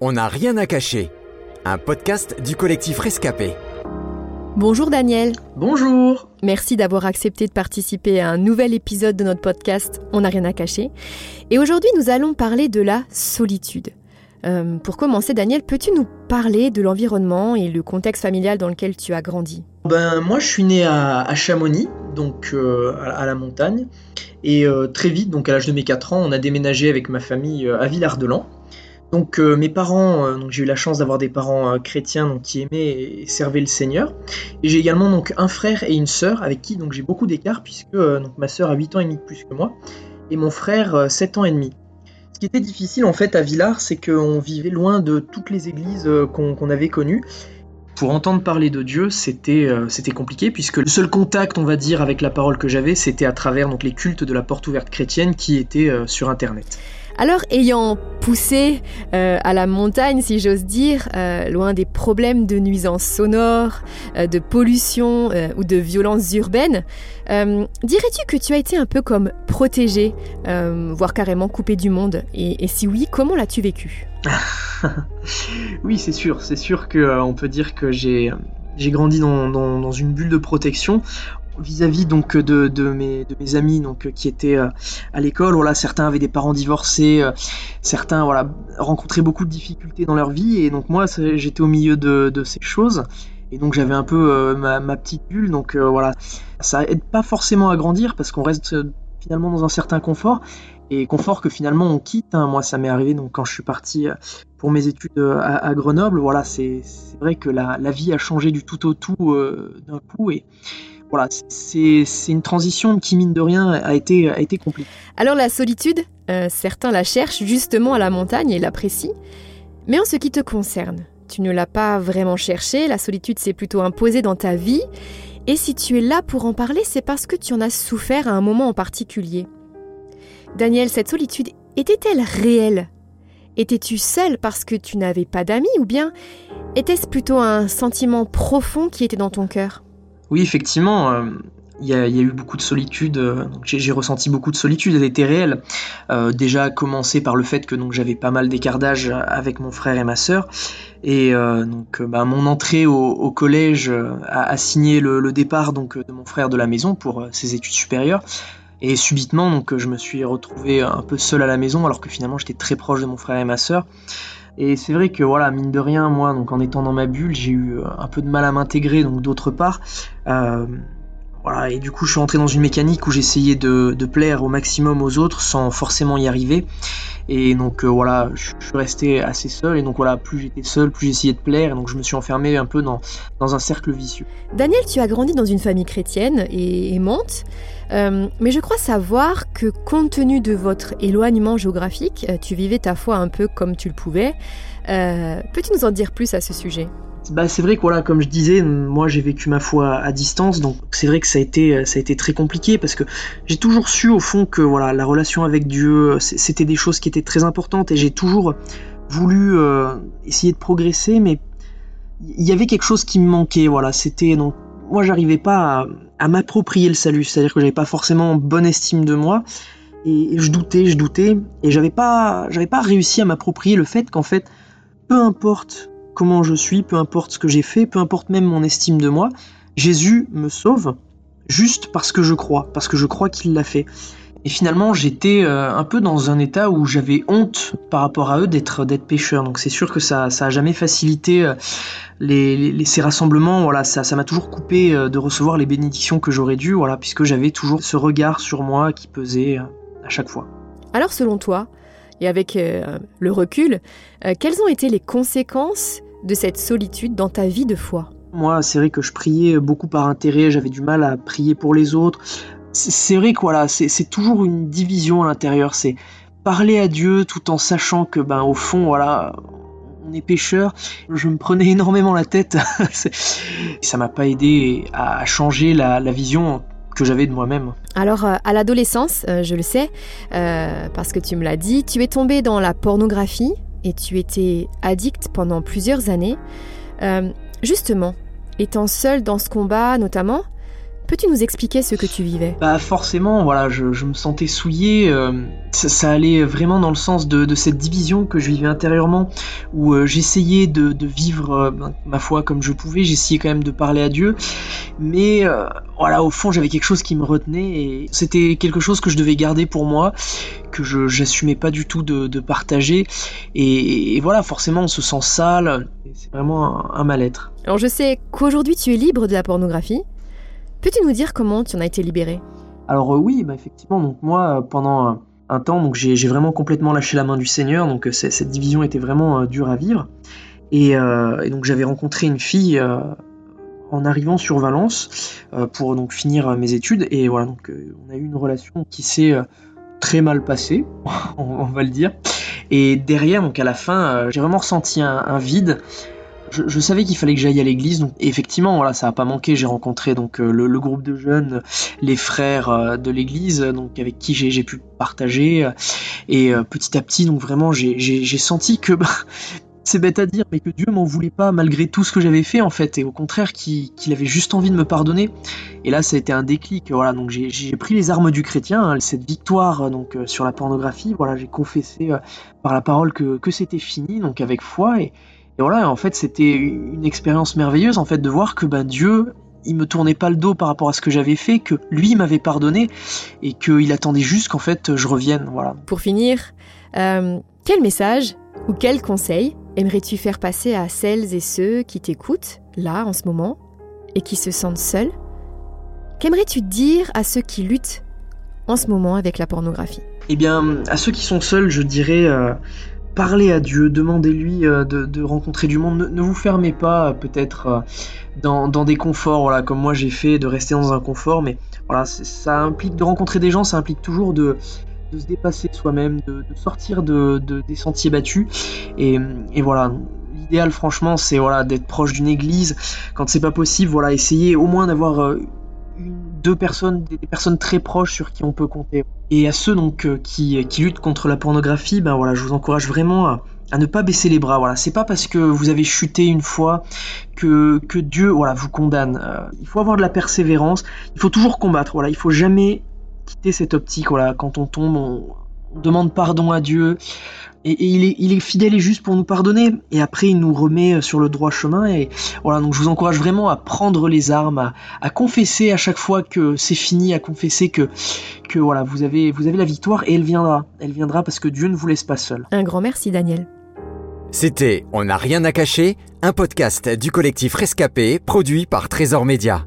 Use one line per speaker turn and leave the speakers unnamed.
On n'a rien à cacher. Un podcast du collectif Rescapé.
Bonjour Daniel.
Bonjour.
Merci d'avoir accepté de participer à un nouvel épisode de notre podcast On n'a rien à cacher. Et aujourd'hui, nous allons parler de la solitude. Euh, pour commencer, Daniel, peux-tu nous parler de l'environnement et le contexte familial dans lequel tu as grandi?
Ben moi, je suis né à, Chamonix, donc euh, à, la montagne, et euh, très vite, donc à l'âge de mes 4 ans, on a déménagé avec ma famille à Villard-de-Lans. Donc mes parents, donc j'ai eu la chance d'avoir des parents chrétiens donc, qui aimaient et servaient le Seigneur. Et j'ai également donc un frère et une sœur avec qui donc j'ai beaucoup d'écart puisque donc ma sœur a 8 ans et demi de plus que moi et mon frère 7 ans et demi. Ce qui était difficile en fait à Villars, c'est qu'on vivait loin de toutes les églises euh, qu'on avait connues. Pour entendre parler de Dieu, euh, c'était compliqué puisque le seul contact, on va dire, avec la parole que j'avais, c'était à travers donc les cultes de la porte ouverte chrétienne qui étaient euh, sur Internet.
Alors, ayant poussé euh, à la montagne, si j'ose dire, euh, loin des problèmes de nuisances sonores, euh, de pollution ou de violences urbaines, dirais-tu que tu as été un peu comme protégé, voire carrément coupé du monde? Et, si oui, comment l'as-tu vécu?
Oui, c'est sûr, c'est sûr qu'on peut dire que j'ai j'ai grandi dans, une bulle de protection vis-à-vis donc de, de, mes, amis donc qui étaient euh, à l'école. Voilà certains avaient des parents divorcés euh, certains voilà rencontraient beaucoup de difficultés dans leur vie. Et donc moi j'étais au milieu de, ces choses. Et donc j'avais un peu euh, ma, petite bulle. Donc voilà ça aide pas forcément à grandir parce qu'on reste finalement dans un certain confort. Et confort que finalement on quitte hein. moi ça m'est arrivé donc quand je suis parti pour mes études à, Grenoble. Voilà c'est vrai que la, vie a changé du tout au tout d'un coup. Et voilà, c'est une transition qui, mine de rien, a été, a été compliquée.
Alors la solitude, euh, certains la cherchent justement à la montagne et l'apprécient. Mais en ce qui te concerne, tu ne l'as pas vraiment cherché, la solitude s'est plutôt imposée dans ta vie. Et si tu es là pour en parler, c'est parce que tu en as souffert à un moment en particulier. Daniel, cette solitude était-elle réelle? Étais-tu seul parce que tu n'avais pas d'amis ou bien était-ce plutôt un sentiment profond qui était dans ton cœur?
Oui, effectivement, euh, il y, a eu beaucoup de solitude. Euh, j'ai ressenti beaucoup de solitude. Elle était réelle. Euh, déjà, commencer par le fait que j'avais pas mal d'écart d'âge avec mon frère et ma sœur. Et donc, bah, mon entrée au, collège a, signé le, départ donc de mon frère de la maison pour ses études supérieures. Et subitement, donc, je me suis retrouvé un peu seul à la maison, alors que finalement, j'étais très proche de mon frère et ma sœur. Et c'est vrai que voilà, mine de rien, moi, donc en étant dans ma bulle, j'ai eu euh, un peu de mal à m'intégrer, donc d'autre part. Euh, voilà, et du coup, je suis entré dans une mécanique où j'essayais de, de, plaire au maximum aux autres sans forcément y arriver. Et donc euh, voilà, je, suis resté assez seul. Et donc voilà, plus j'étais seul, plus j'essayais de plaire. Et donc je me suis enfermé un peu dans, dans un cercle vicieux.
Daniel, tu as grandi dans une famille chrétienne et aimante. Euh, mais je crois savoir que compte tenu de votre éloignement géographique, euh, tu vivais ta foi un peu comme tu le pouvais. Euh, peux-tu nous en dire plus à ce sujet?
Bah, c'est vrai que comme je disais, moi j'ai vécu ma foi à distance, donc c'est vrai que ça a été ça a été très compliqué parce que j'ai toujours su au fond que voilà la relation avec Dieu c'était des choses qui étaient très importantes et j'ai toujours voulu essayer de progresser, mais il y avait quelque chose qui me manquait. Voilà, c'était donc moi j'arrivais pas à, m'approprier le salut, c'est-à-dire que j'avais pas forcément bonne estime de moi et, je doutais, je doutais et j'avais pas j'avais pas réussi à m'approprier le fait qu'en fait peu importe comment je suis, peu importe ce que j'ai fait, peu importe même mon estime de moi, Jésus me sauve juste parce que je crois, parce que je crois qu'il l'a fait. Et finalement, j'étais euh, un peu dans un état où j'avais honte par rapport à eux d'être d'être pêcheur. Donc c'est sûr que ça ça a jamais facilité euh, les, ces rassemblements. Voilà, ça ça m'a toujours coupé euh, de recevoir les bénédictions que j'aurais dû. Voilà, puisque j'avais toujours ce regard sur moi qui pesait à chaque fois.
Alors selon toi, et avec le recul, quelles ont été les conséquences de cette solitude dans ta vie de foi?
Moi, c'est vrai que je priais beaucoup par intérêt, j'avais du mal à prier pour les autres c'est vrai que voilà, c'est toujours une division à l'intérieur. C'est parler à Dieu tout en sachant que, ben, au fond, voilà, on est pécheur. Je me prenais énormément la tête. ça m'a pas aidé à changer la, vision que j'avais de moi-même.
Alors, euh, à l'adolescence, euh, je le sais, euh, parce que tu me l'as dit, tu es tombé dans la pornographie et tu étais addict pendant plusieurs années. justement, étant seul dans ce combat notamment, Peux-tu nous expliquer ce que tu vivais?
Bah forcément, voilà, je, me sentais souillé. Euh, ça, allait vraiment dans le sens de, cette division que je vivais intérieurement, où euh, j'essayais de, vivre euh, ben, ma foi comme je pouvais. J'essayais quand même de parler à Dieu, mais voilà, au fond, j'avais quelque chose qui me retenait et c'était quelque chose que je devais garder pour moi, que je n'assumais pas du tout de, partager. Et, voilà, forcément, on se sent sale. C'est vraiment un mal-être.
Alors je sais qu'aujourd'hui tu es libre de la pornographie. Peux-tu nous dire comment tu en as été libéré
Alors euh, oui, bah, effectivement, donc moi, euh, pendant euh, un temps, j'ai vraiment complètement lâché la main du Seigneur, donc cette division était vraiment dure à vivre. Et, donc j'avais rencontré une fille en arrivant sur Valence pour donc finir mes études, et voilà, donc on a eu une relation qui s'est très mal passée, on, va le dire. Et derrière, donc à la fin, j'ai vraiment ressenti un vide je, savais qu'il fallait que j'aille à l'église, donc effectivement, voilà, ça a pas manqué. J'ai rencontré donc euh, le, groupe de jeunes, les frères euh, de l'église, donc avec qui j'ai pu partager. Et euh, petit à petit, donc vraiment, j'ai senti que bah, c'est bête à dire, mais que Dieu m'en voulait pas malgré tout ce que j'avais fait en fait, et au contraire qu'il avait juste envie de me pardonner. Et là, ça a été un déclic. Voilà, donc j'ai pris les armes du chrétien, hein, cette victoire donc sur la pornographie. Voilà, j'ai confessé par la parole que, que c'était fini, donc avec foi et et voilà, en fait, c'était une expérience merveilleuse, en fait, de voir que ben, Dieu, il me tournait pas le dos par rapport à ce que j'avais fait, que lui m'avait pardonné et qu'il attendait juste qu'en fait je revienne. Voilà.
Pour finir, euh, quel message ou quel conseil aimerais-tu faire passer à celles et ceux qui t'écoutent là en ce moment et qui se sentent seuls? Qu'aimerais-tu dire à ceux qui luttent en ce moment avec la pornographie?
Eh bien, à ceux qui sont seuls, je dirais. Euh, parlez à Dieu, demandez-lui euh, de, rencontrer du monde. Ne, vous fermez pas euh, peut-être euh, dans, des conforts, voilà, comme moi j'ai fait, de rester dans un confort, mais voilà, ça implique de rencontrer des gens, ça implique toujours de, se dépasser soi-même, de, sortir de, des sentiers battus. Et, voilà, l'idéal franchement, c'est voilà, d'être proche d'une église. Quand c'est pas possible, voilà, essayez au moins d'avoir deux personnes, des, personnes très proches sur qui on peut compter. Et à ceux donc euh, qui, luttent contre la pornographie, ben voilà, je vous encourage vraiment à, ne pas baisser les bras. Voilà, c'est pas parce que vous avez chuté une fois que, que Dieu voilà vous condamne. Euh, il faut avoir de la persévérance. Il faut toujours combattre. Voilà, il faut jamais quitter cette optique. Voilà, quand on tombe, on, demande pardon à Dieu. Et, il, est, il, est, fidèle et juste pour nous pardonner. Et après, il nous remet sur le droit chemin. Et voilà, donc je vous encourage vraiment à prendre les armes, à, confesser à chaque fois que c'est fini, à confesser que, que voilà, vous avez, vous avez la victoire et elle viendra. Elle viendra parce que Dieu ne vous laisse pas seul.
Un grand merci, Daniel.
C'était On n'a rien à cacher, un podcast du collectif Rescapé, produit par Trésor Média.